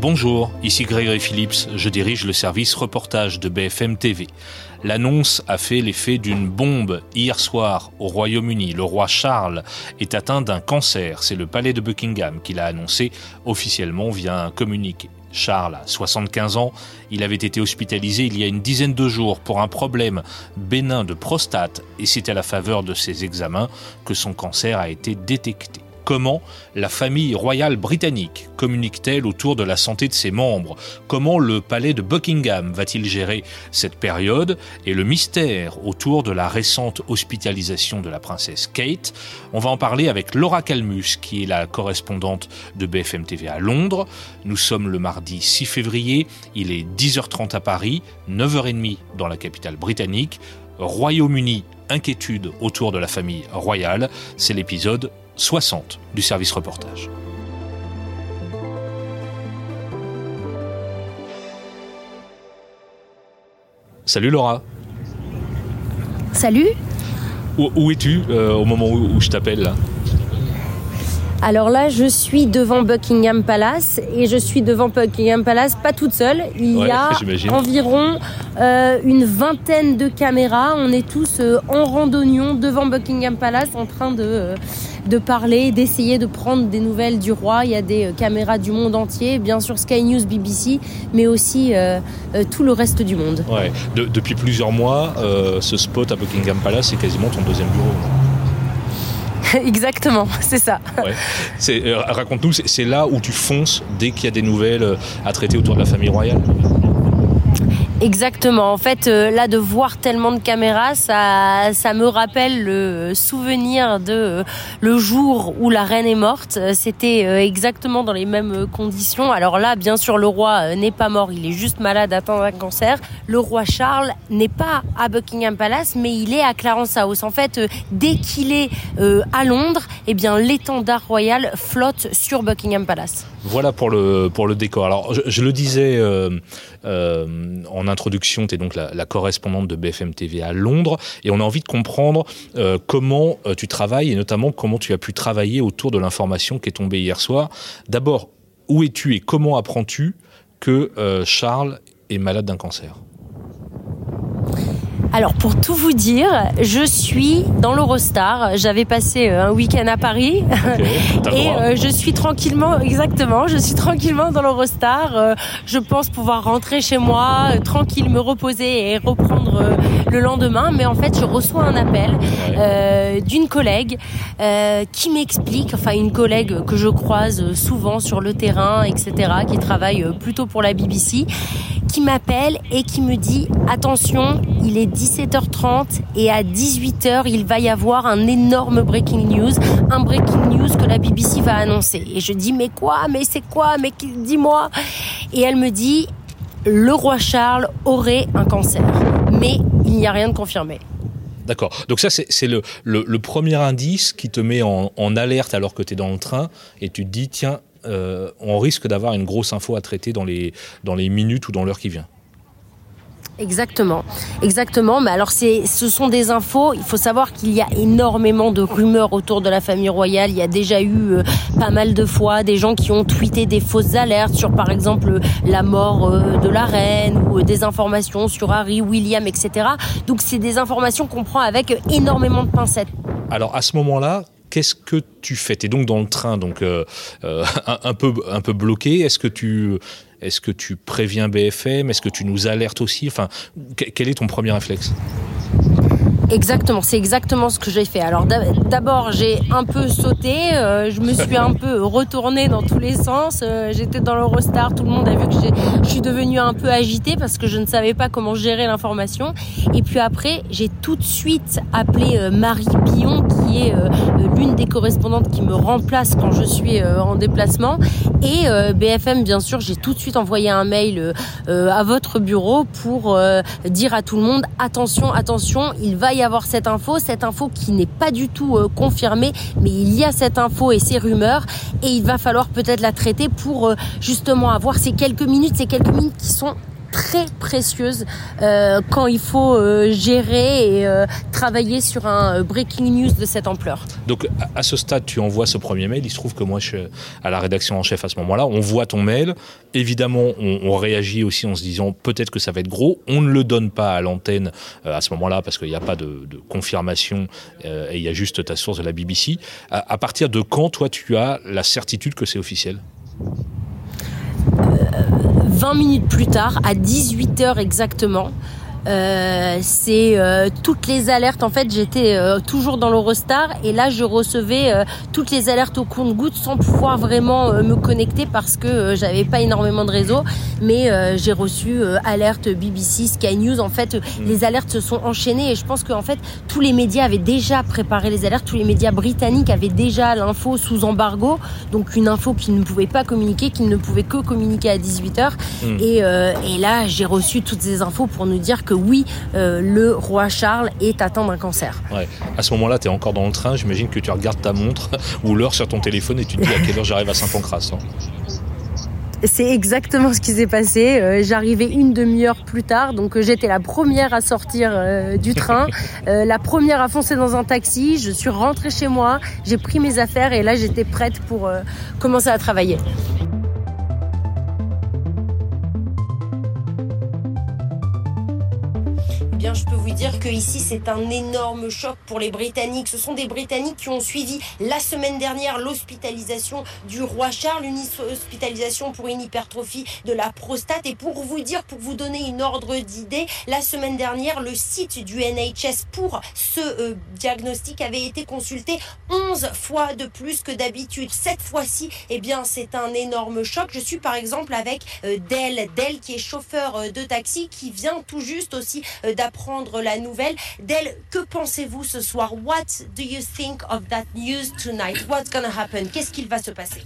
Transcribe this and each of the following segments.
Bonjour, ici Grégory Phillips, je dirige le service reportage de BFM TV. L'annonce a fait l'effet d'une bombe hier soir au Royaume-Uni. Le roi Charles est atteint d'un cancer. C'est le palais de Buckingham qui l'a annoncé officiellement via un communiqué. Charles a 75 ans, il avait été hospitalisé il y a une dizaine de jours pour un problème bénin de prostate et c'est à la faveur de ses examens que son cancer a été détecté. Comment la famille royale britannique communique-t-elle autour de la santé de ses membres? Comment le palais de Buckingham va-t-il gérer cette période? Et le mystère autour de la récente hospitalisation de la princesse Kate? On va en parler avec Laura Calmus, qui est la correspondante de BFM TV à Londres. Nous sommes le mardi 6 février, il est 10h30 à Paris, 9h30 dans la capitale britannique. Royaume-Uni, inquiétude autour de la famille royale, c'est l'épisode 60 du service reportage. Salut Laura. Salut. Où, es-tu euh, au moment où, je t'appelle alors là, je suis devant Buckingham Palace et je suis devant Buckingham Palace pas toute seule. Il y a environ euh, une vingtaine de caméras. On est tous euh, en randonnion devant Buckingham Palace en train de de parler, d'essayer de prendre des nouvelles du roi. Il y a des euh, caméras du monde entier, bien sûr Sky News, BBC, mais aussi euh, euh, tout le reste du monde. Ouais. depuis plusieurs mois, ce spot à Buckingham Palace, c'est quasiment ton deuxième bureau. Exactement, c'est ça. Raconte-nous, c'est là où tu fonces dès qu'il y a des nouvelles à traiter autour de la famille royale? Exactement. En fait, euh, là, de voir tellement de caméras, ça, ça me rappelle le souvenir de euh, le jour où la reine est morte. C'était euh, exactement dans les mêmes conditions. Alors là, bien sûr, le roi n'est pas mort. Il est juste malade, atteint d'un cancer. Le roi Charles n'est pas à Buckingham Palace, mais il est à Clarence House. En fait, dès qu'il est à Londres, eh bien, l'étendard royal flotte sur Buckingham Palace. Voilà pour le, pour le décor. Alors, je, le disais euh, en introduction, tu es donc la, correspondante de BFM TV à Londres, et on a envie de comprendre euh, comment tu travailles, et notamment comment tu as pu travailler autour de l'information qui est tombée hier soir. D'abord, où es-tu et comment apprends-tu que Charles est malade d'un cancer? Alors pour tout vous dire, je suis dans l'Eurostar. J'avais passé euh, un week-end à Paris et euh, je suis tranquillement, exactement, je suis tranquillement dans l'Eurostar. Euh, je pense pouvoir rentrer chez moi, tranquille, me reposer et reprendre le lendemain. Mais en fait, je reçois un appel d'une collègue qui m'explique, enfin une collègue que je croise souvent sur le terrain, etc., qui travaille plutôt pour la BBC, qui m'appelle et qui me dit attention, il est 17h30 et à 18h, il va y avoir un énorme breaking news, un breaking news que la BBC va annoncer. Et je dis mais quoi Mais c'est quoi Mais dis-moi. Et elle me dit le roi Charles aurait un cancer, mais il n'y a rien de confirmé. D'accord. Donc ça, c'est le, premier indice qui te met en, en alerte alors que tu es dans le train et tu te dis, tiens, euh, on risque d'avoir une grosse info à traiter dans les, dans les minutes ou dans l'heure qui vient. Exactement, exactement. Mais alors, c'est, ce sont des infos. Il faut savoir qu'il y a énormément de rumeurs autour de la famille royale. Il y a déjà eu euh, pas mal de fois des gens qui ont tweeté des fausses alertes sur, par exemple, la mort euh, de la reine ou des informations sur Harry, William, etc. Donc, c'est des informations qu'on prend avec énormément de pincettes. Alors, à ce moment-là, qu'est-ce que tu fais? Tu es donc dans le train, donc euh, euh, un, peu, un peu bloqué. Est-ce que tu est-ce que tu préviens BFM Est-ce que tu nous alertes aussi? Enfin, quel est ton premier réflexe? Exactement, c'est exactement ce que j'ai fait. Alors d'abord, j'ai un peu sauté, euh, je me suis un peu retournée dans tous les sens. Euh, j'étais dans l'Eurostar, tout le monde a vu que je suis devenue un peu agitée parce que je ne savais pas comment gérer l'information. Et puis après, j'ai tout de suite appelé euh, Marie Billon, qui est l'une des correspondantes qui me remplace quand je suis en déplacement. Et BFM, bien sûr, j'ai tout de suite envoyé un mail à votre bureau pour dire à tout le monde attention, attention, il va y avoir cette info, cette info qui n'est pas du tout euh, confirmée, mais il y a cette info et ces rumeurs, et il va falloir peut-être la traiter pour euh, justement avoir ces quelques minutes, ces quelques minutes qui sont très précieuses quand il faut gérer et travailler sur un breaking news de cette ampleur. Donc à ce stade, tu envoies ce premier mail. Il se trouve que moi, je suis à la rédaction en chef à ce moment-là. On voit ton mail. Évidemment, on, réagit aussi en se disant peut-être que ça va être gros. On ne le donne pas à l'antenne à ce moment-là parce qu'il n'y a pas de, confirmation et il y a juste ta source de la BBC. À, à partir de quand, toi, tu as la certitude que c'est officiel? 20 minutes plus tard, à 18h exactement, euh, c'est euh, toutes les alertes. En fait, j'étais euh, toujours dans l'Eurostar et là, je recevais toutes les alertes au compte-gouttes sans pouvoir vraiment me connecter parce que j'avais pas énormément de réseau. Mais j'ai reçu alerte BBC, Sky News. En fait, mm. les alertes se sont enchaînées et je pense qu'en fait, tous les médias avaient déjà préparé les alertes. Tous les médias britanniques avaient déjà l'info sous embargo, donc une info qu'ils ne pouvaient pas communiquer, qu'ils ne pouvaient que communiquer à 18 h mm. et, et là, j'ai reçu toutes ces infos pour nous dire que que oui, euh, le roi Charles est atteint d'un cancer. Ouais. À ce moment-là, tu es encore dans le train, j'imagine que tu regardes ta montre ou l'heure sur ton téléphone et tu te dis à quelle heure j'arrive à Saint-Pancras. Hein. C'est exactement ce qui s'est passé. Euh, j'arrivais une demi-heure plus tard, donc euh, j'étais la première à sortir du train, la première à foncer dans un taxi. Je suis rentrée chez moi, j'ai pris mes affaires et là j'étais prête pour commencer à travailler. Je peux dire que ici c'est un énorme choc pour les Britanniques. Ce sont des Britanniques qui ont suivi la semaine dernière l'hospitalisation du roi Charles, une hospitalisation pour une hypertrophie de la prostate. Et pour vous dire, pour vous donner une ordre d'idée, la semaine dernière, le site du NHS pour ce euh, diagnostic avait été consulté 11 fois de plus que d'habitude. Cette fois-ci, eh bien, c'est un énorme choc. Je suis par exemple avec euh, Del, Del qui est chauffeur euh, de taxi, qui vient tout juste aussi d'apprendre prendre la nouvelle. Del, que pensez-vous ce soir? What do you think of that news tonight? What's going to happen? Qu'est-ce qu'il va se passer?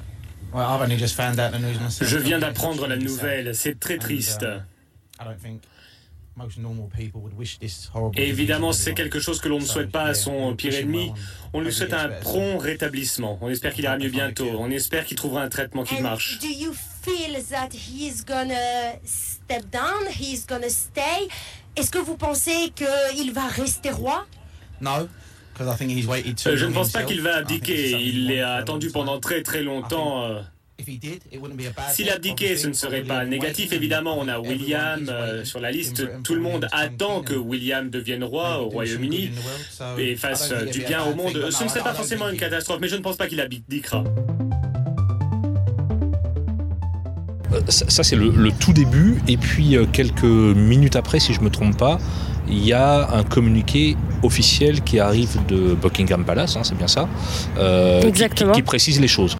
Je viens d'apprendre la nouvelle, c'est très triste. Et évidemment, c'est quelque chose que l'on ne souhaite pas à son pire ennemi. On lui souhaite un prompt rétablissement. On espère qu'il ira mieux bientôt. On espère qu'il trouvera un traitement qui marche. Do you feel that he's gonna step down? He's gonna stay? Est-ce que vous pensez qu'il va rester roi? Non. Euh, je ne pense pas qu'il va abdiquer. Il est attendu pendant très très longtemps. Euh. S'il abdiquait, ce ne serait pas négatif. Évidemment, on a William euh, sur la liste. Tout le monde attend que William devienne roi au Royaume-Uni et fasse du bien au monde. Ce ne serait pas forcément une catastrophe, mais je ne pense pas qu'il abdiquera. Ça, c'est le, tout début. Et puis euh, quelques minutes après, si je ne me trompe pas, il y a un communiqué officiel qui arrive de Buckingham Palace, hein, c'est bien ça, euh, qui, précise les choses.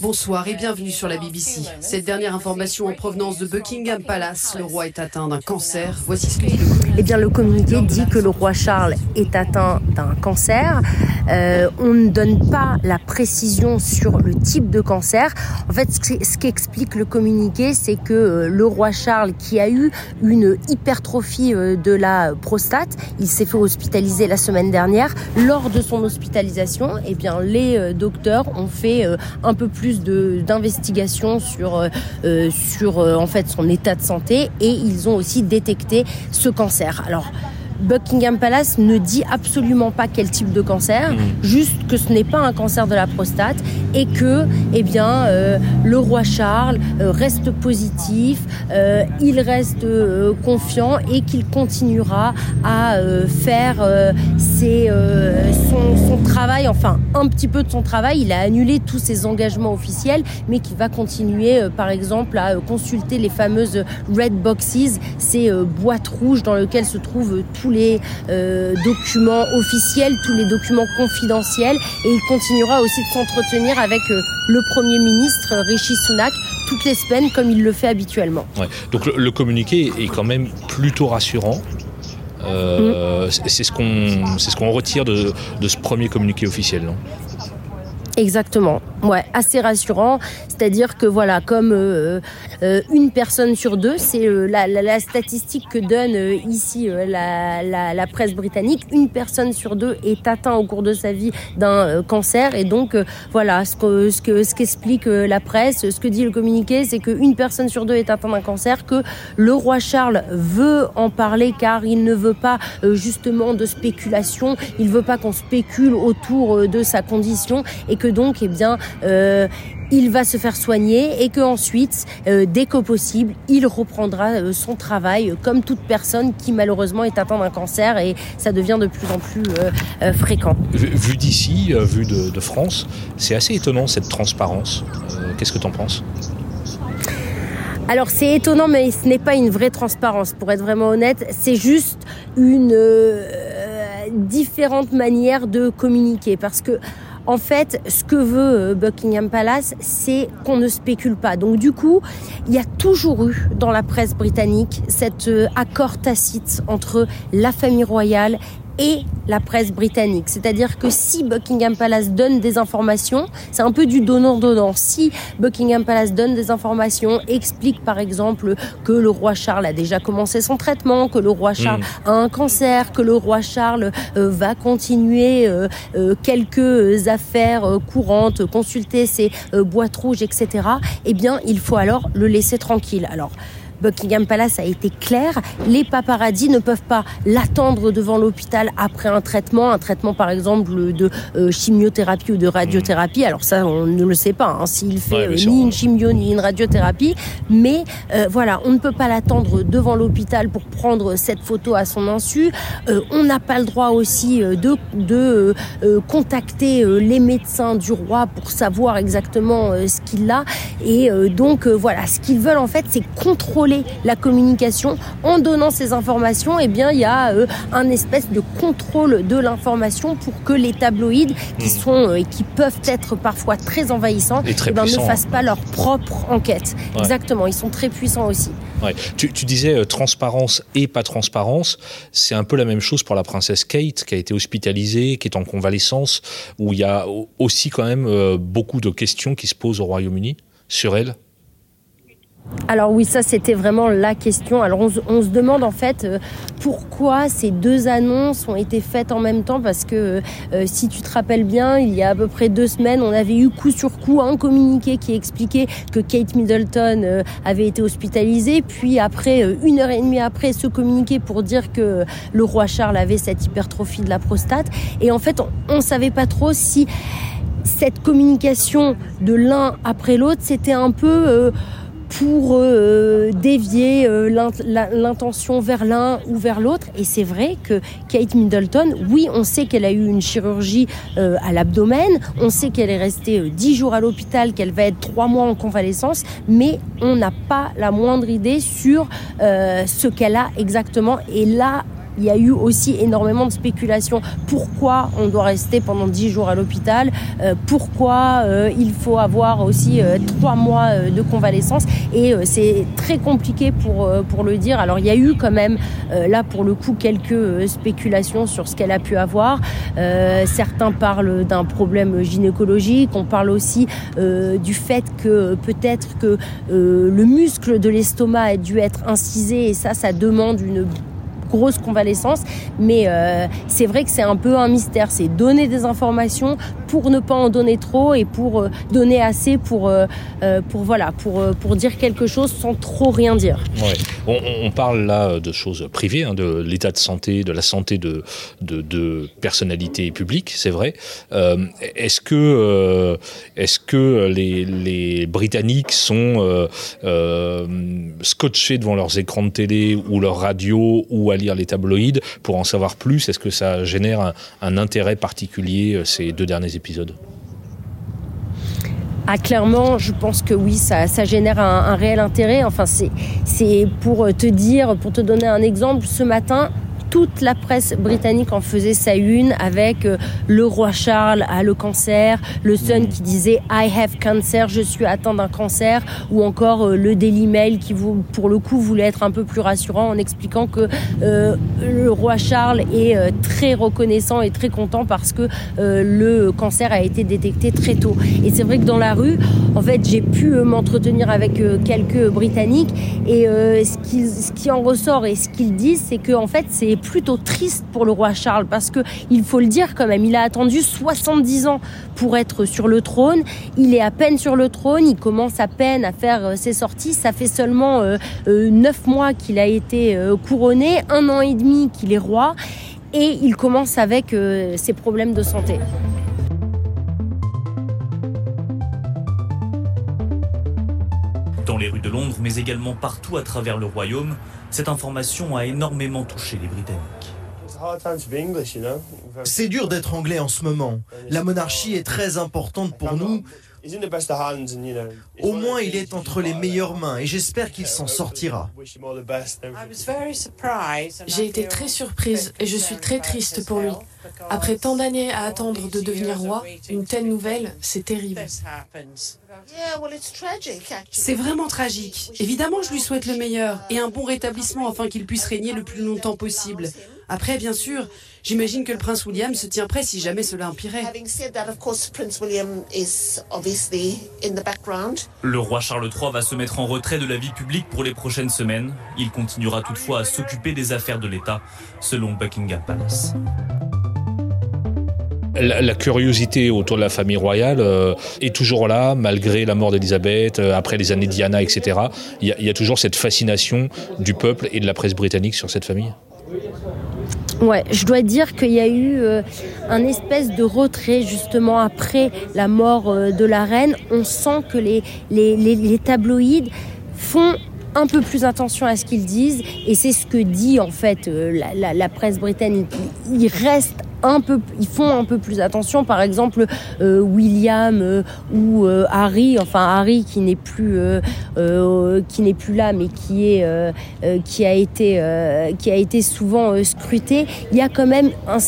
Bonsoir et bienvenue sur la BBC. Cette dernière information en provenance de Buckingham Palace, le roi est atteint d'un cancer. Voici ce que dit le eh bien, le communiqué dit que le roi Charles est atteint d'un cancer. Euh, on ne donne pas la précision sur le type de cancer. En fait, ce qu'explique le communiqué, c'est que euh, le roi Charles, qui a eu une hypertrophie euh, de la prostate, il s'est fait hospitaliser la semaine dernière. Lors de son hospitalisation, eh bien, les docteurs ont fait un peu plus d'investigation sur sur en fait son état de santé et ils ont aussi détecté ce cancer. Alors, Buckingham Palace ne dit absolument pas quel type de cancer, mmh. juste que ce n'est pas un cancer de la prostate et que, eh bien, euh, le roi Charles euh, reste positif, euh, il reste confiant et qu'il continuera à faire ses, son, son, travail, enfin un petit peu de son travail. Il a annulé tous ses engagements officiels, mais qu'il va continuer, par exemple, à consulter les fameuses red boxes, ces boîtes rouges dans lesquelles se trouvent tous les documents officiels, tous les documents confidentiels, et il continuera aussi de s'entretenir avec euh, le Premier ministre Rishi Sunak toutes les semaines comme il le fait habituellement. Donc le, communiqué est quand même plutôt rassurant. Euh, mm. C'est ce qu'on ce retire de, de, ce premier communiqué officiel, non? Exactement. Ouais, assez rassurant. C'est-à-dire que voilà, comme euh, euh, une personne sur deux, c'est euh, la, la, la, statistique que donne ici la, la, presse britannique, une personne sur deux est atteinte au cours de sa vie d'un cancer. Et donc voilà, ce que ce que ce qu'explique la presse, ce que dit le communiqué, c'est qu'une personne sur deux est atteinte d'un cancer, que le roi Charles veut en parler car il ne veut pas justement de spéculation, il veut pas qu'on spécule autour de sa condition et donc, eh bien, euh, il va se faire soigner et que ensuite, euh, dès que possible, il reprendra euh, son travail comme toute personne qui malheureusement est atteinte d'un cancer et ça devient de plus en plus fréquent. Vu, d'ici, vu de, France, c'est assez étonnant cette transparence. Qu'est-ce que tu en penses? Alors c'est étonnant, mais ce n'est pas une vraie transparence, pour être vraiment honnête. C'est juste une différente manière de communiquer, parce que en fait, ce que veut euh, Buckingham Palace, c'est qu'on ne spécule pas. Donc du coup, il y a toujours eu dans la presse britannique cet euh, accord tacite entre la famille royale et la presse britannique. C'est-à-dire que si Buckingham Palace donne des informations, c'est un peu du donnant-donnant. Si Buckingham Palace donne des informations, explique par exemple que le roi Charles a déjà commencé son traitement, que le roi Charles hmm. a un cancer, que le roi Charles euh, va continuer euh, euh, quelques affaires courantes, consulter ses boîtes rouges, etc., eh bien, il faut alors le laisser tranquille. Alors, Buckingham Palace a été clair. Les paparazzis ne peuvent pas l'attendre devant l'hôpital après un traitement, un traitement par exemple de euh, chimiothérapie ou de radiothérapie. Alors ça, on ne le sait pas hein, s'il fait euh, ni une chimio ni une radiothérapie. Mais euh, voilà, on ne peut pas l'attendre devant l'hôpital pour prendre cette photo à son insu. on n'a pas le droit aussi de, de contacter les médecins du roi pour savoir exactement ce qu'il a. Et donc voilà, ce qu'ils veulent en fait, c'est contrôler la communication en donnant ces informations. Et eh bien, il y a euh, un espèce de contrôle de l'information pour que les tabloïds, qui hmm. sont euh, et qui peuvent être parfois très envahissants, eh ben, ne fassent pas leur propre enquête. Exactement, ils sont très puissants aussi. Tu, disais euh, transparence et pas transparence. C'est un peu la même chose pour la princesse Kate qui a été hospitalisée, qui est en convalescence, où il y a aussi quand même beaucoup de questions qui se posent au Royaume-Uni sur elle. Alors oui, ça c'était vraiment la question. Alors on, se demande en fait euh, pourquoi ces deux annonces ont été faites en même temps? Parce que euh, si tu te rappelles bien, il y a à peu près deux semaines, on avait eu coup sur coup un communiqué qui expliquait que Kate Middleton euh, avait été hospitalisée, puis après une heure et demie après, ce communiqué pour dire que le roi Charles avait cette hypertrophie de la prostate. Et en fait, on, ne savait pas trop si cette communication de l'un après l'autre, c'était un peu pour euh, dévier euh, l'intention vers l'un ou vers l'autre. Et c'est vrai que Kate Middleton, oui, on sait qu'elle a eu une chirurgie euh, à l'abdomen, on sait qu'elle est restée dix jours à l'hôpital, qu'elle va être trois mois en convalescence, mais on n'a pas la moindre idée sur ce qu'elle a exactement. Et là, il y a eu aussi énormément de spéculations. Pourquoi on doit rester pendant 10 jours à l'hôpital euh, Pourquoi euh, il faut avoir aussi euh, trois mois de convalescence Et c'est très compliqué pour, pour le dire. Alors il y a eu quand même là pour le coup quelques spéculations sur ce qu'elle a pu avoir. certains parlent d'un problème gynécologique. On parle aussi du fait que peut-être que le muscle de l'estomac a dû être incisé et ça, ça demande une grosse convalescence. Mais euh, c'est vrai que c'est un peu un mystère. C'est donner des informations pour ne pas en donner trop et pour euh, donner assez pour, euh, pour, voilà, pour, pour dire quelque chose sans trop rien dire. On, parle là de choses privées, hein, de l'état de santé, de la santé de, de, personnalités publiques, c'est vrai. est-ce que, est-ce que les, les Britanniques sont scotchés devant leurs écrans de télé ou leur radio ou à les tabloïds pour en savoir plus Est-ce que ça génère un, intérêt particulier euh, ces deux derniers épisodes? Ah, clairement, je pense que oui, ça génère un, réel intérêt. Enfin, c'est pour te dire, pour te donner un exemple, ce matin, toute la presse britannique en faisait sa une avec euh, le roi Charles a le cancer, le Sun qui disait I have cancer, je suis atteint d'un cancer, ou encore euh, le Daily Mail qui pour le coup voulait être un peu plus rassurant en expliquant que euh, le roi Charles est très reconnaissant et très content parce que le cancer a été détecté très tôt. Et c'est vrai que dans la rue, en fait, j'ai pu m'entretenir avec quelques Britanniques et ce, qui, ce qui en ressort et ce qu'ils disent, c'est que en fait c'est plutôt triste pour le roi Charles parce que il faut le dire quand même, il a attendu 70 ans pour être sur le trône. Il est à peine sur le trône, il commence à peine à faire euh, ses sorties. Ça fait seulement euh, euh, neuf mois qu'il a été couronné, un an et demi qu'il est roi, et il commence avec ses problèmes de santé. Dans les rues de Londres, mais également partout à travers le royaume, cette information a énormément touché les Britanniques. C'est dur d'être anglais en ce moment. La monarchie est très importante pour nous. Au moins, il est entre les meilleures mains et j'espère qu'il s'en sortira. J'ai été très surprise et je suis très triste pour lui. Après tant d'années à attendre de devenir roi, une telle nouvelle, c'est terrible. C'est vraiment tragique. Évidemment, je lui souhaite le meilleur et un bon rétablissement afin qu'il puisse régner le plus longtemps possible. Après, bien sûr, j'imagine que le prince William se tient prêt si jamais cela empirait. Le roi Charles III va se mettre en retrait de la vie publique pour les prochaines semaines. Il continuera toutefois à s'occuper des affaires de l'État, selon Buckingham Palace. La, curiosité autour de la famille royale euh, est toujours là, malgré la mort d'Elisabeth, euh, après les années Diana, etc. Il y, a, toujours cette fascination du peuple et de la presse britannique sur cette famille. Je dois dire qu'il y a eu euh, un espèce de retrait justement après la mort de la reine. On sent que les, les, font un peu plus attention à ce qu'ils disent et c'est ce que dit en fait la, la presse britannique. Ils restent ils font un peu plus attention. Par exemple, euh, William euh, ou euh, Harry, enfin Harry qui n'est plus qui n'est plus là, mais qui est qui a été qui a été souvent scruté. Il y a quand même un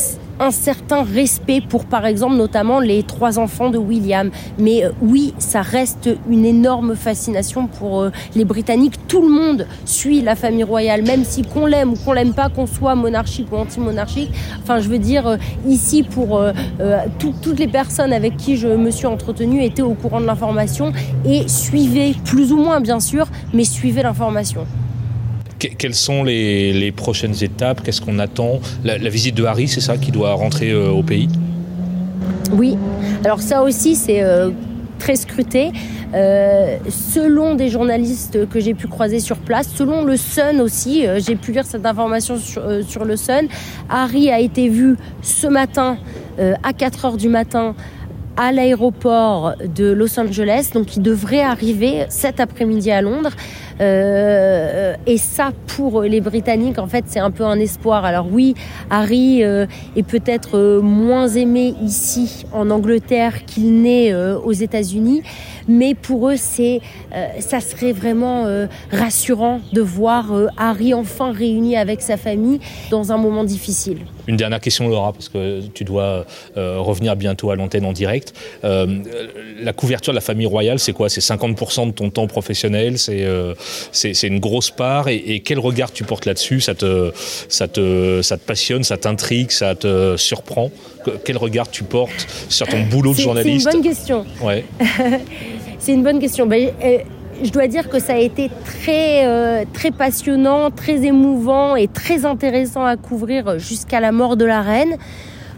un certain respect pour, par exemple, notamment les trois enfants de William. Mais euh, oui, ça reste une énorme fascination pour euh, les Britanniques. Tout le monde suit la famille royale, même si qu'on l'aime ou qu'on l'aime pas, qu'on soit monarchique ou anti-monarchique. Enfin, je veux dire, euh, ici, pour toutes les personnes avec qui je me suis entretenue étaient au courant de l'information et suivaient, plus ou moins bien sûr, mais suivaient l'information quelles sont les, prochaines étapes? Qu'est-ce qu'on attend? La, visite de Harry, c'est ça qui doit rentrer euh, au pays? Oui. Alors ça aussi, c'est euh, très scruté. Euh, selon des journalistes que j'ai pu croiser sur place, selon le Sun aussi, j'ai pu lire cette information sur, sur, le Sun, Harry a été vu ce matin à 4 heures du matin à l'aéroport de Los Angeles, donc il devrait arriver cet après-midi à Londres. Euh, et ça, pour les Britanniques, en fait, c'est un peu un espoir. Alors oui, Harry euh, est peut-être euh, moins aimé ici en Angleterre qu'il n'est aux États-Unis, mais pour eux, c'est, ça serait vraiment rassurant de voir Harry enfin réuni avec sa famille dans un moment difficile. Une dernière question, Laura, parce que tu dois revenir bientôt à l'antenne en direct. la couverture de la famille royale, c'est quoi? C'est 50% de ton temps professionnel? C'est c'est une grosse part? Et, quel regard tu portes là-dessus? Ça te, ça, te, ça te passionne, ça t'intrigue, ça te surprend? Quel regard tu portes sur ton boulot de journaliste C'est une bonne question. Ouais. c'est une bonne question. Euh, je dois dire que ça a été très, euh, très passionnant, très émouvant et très intéressant à couvrir jusqu'à la mort de la reine.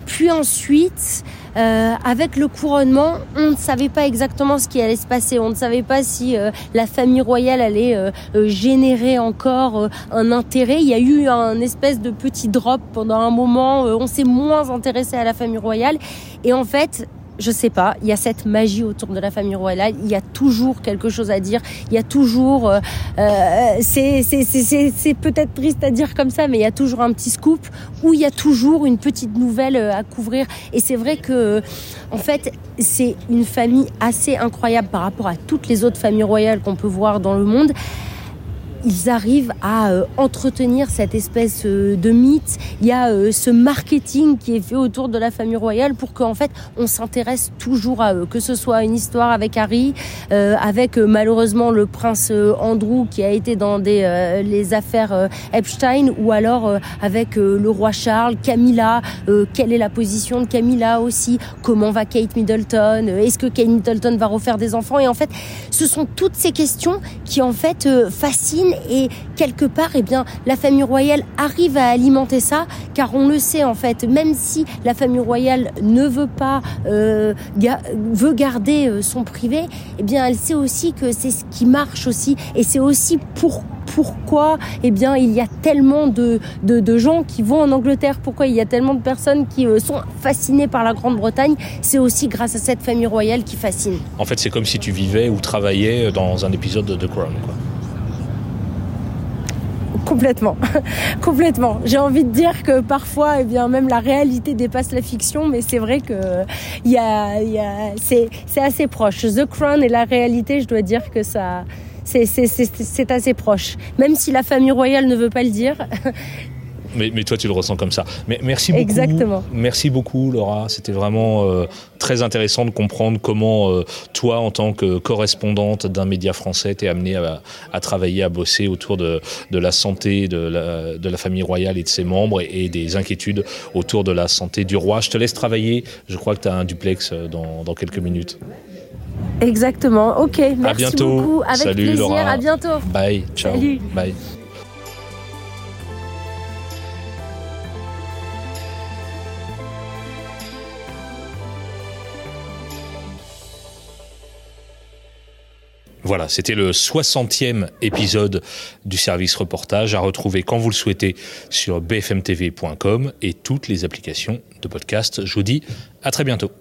Puis ensuite, euh, avec le couronnement, on ne savait pas exactement ce qui allait se passer. On ne savait pas si euh, la famille royale allait euh, générer encore un intérêt. Il y a eu un espèce de petit drop pendant un moment. on s'est moins intéressé à la famille royale. Et en fait, je sais pas, il y a cette magie autour de la famille royale, il y a toujours quelque chose à dire, il y a toujours, euh, euh c'est peut-être triste à dire comme ça, mais il y a toujours un petit scoop où il y a toujours une petite nouvelle euh, à couvrir. Et c'est vrai que, en fait, c'est une famille assez incroyable par rapport à toutes les autres familles royales qu'on peut voir dans le monde ils arrivent à entretenir cette espèce de mythe. Il y a ce marketing qui est fait autour de la famille royale pour qu'en fait on s'intéresse toujours à eux, que ce soit une histoire avec Harry, avec malheureusement le prince Andrew qui a été dans des les affaires Epstein, ou alors avec le roi Charles, Camilla, quelle est la position de Camilla aussi, comment va Kate Middleton, est-ce que Kate Middleton va refaire des enfants? Et en fait ce sont toutes ces questions qui en fait euh, fascinent et quelque part eh bien la famille royale arrive à alimenter ça car on le sait en fait même si la famille royale ne veut pas euh, veut garder euh, son privé eh bien elle sait aussi que c'est ce qui marche aussi et c'est aussi pour pourquoi eh bien, il y a tellement de, de, gens qui vont en Angleterre, pourquoi il y a tellement de personnes qui euh, sont fascinées par la Grande-Bretagne. C'est aussi grâce à cette famille royale qui fascine. En fait, c'est comme si tu vivais ou travaillais dans un épisode de The Crown. Complètement, complètement. J'ai envie de dire que parfois, eh bien, même la réalité dépasse la fiction, mais c'est vrai que c'est assez proche. The Crown et la réalité, je dois dire que ça, c'est assez proche. Même si la famille royale ne veut pas le dire. Mais, toi, tu le ressens comme ça. Mais merci beaucoup. Exactement. Merci beaucoup, Laura. C'était vraiment euh, très intéressant de comprendre comment euh, toi, en tant que correspondante d'un média français, t'es amené à, travailler, à bosser autour de, la santé de la, famille royale et de ses membres et, des inquiétudes autour de la santé du roi. Je te laisse travailler. Je crois que tu as un duplex euh, dans quelques minutes. Exactement. Ok, merci à bientôt. beaucoup. Avec Salut, plaisir. Laura. À bientôt. Bye. Ciao. Salut. Bye. Voilà, c'était le 60e épisode du service reportage à retrouver quand vous le souhaitez sur bfmtv.com et toutes les applications de podcast. Je vous dis à très bientôt.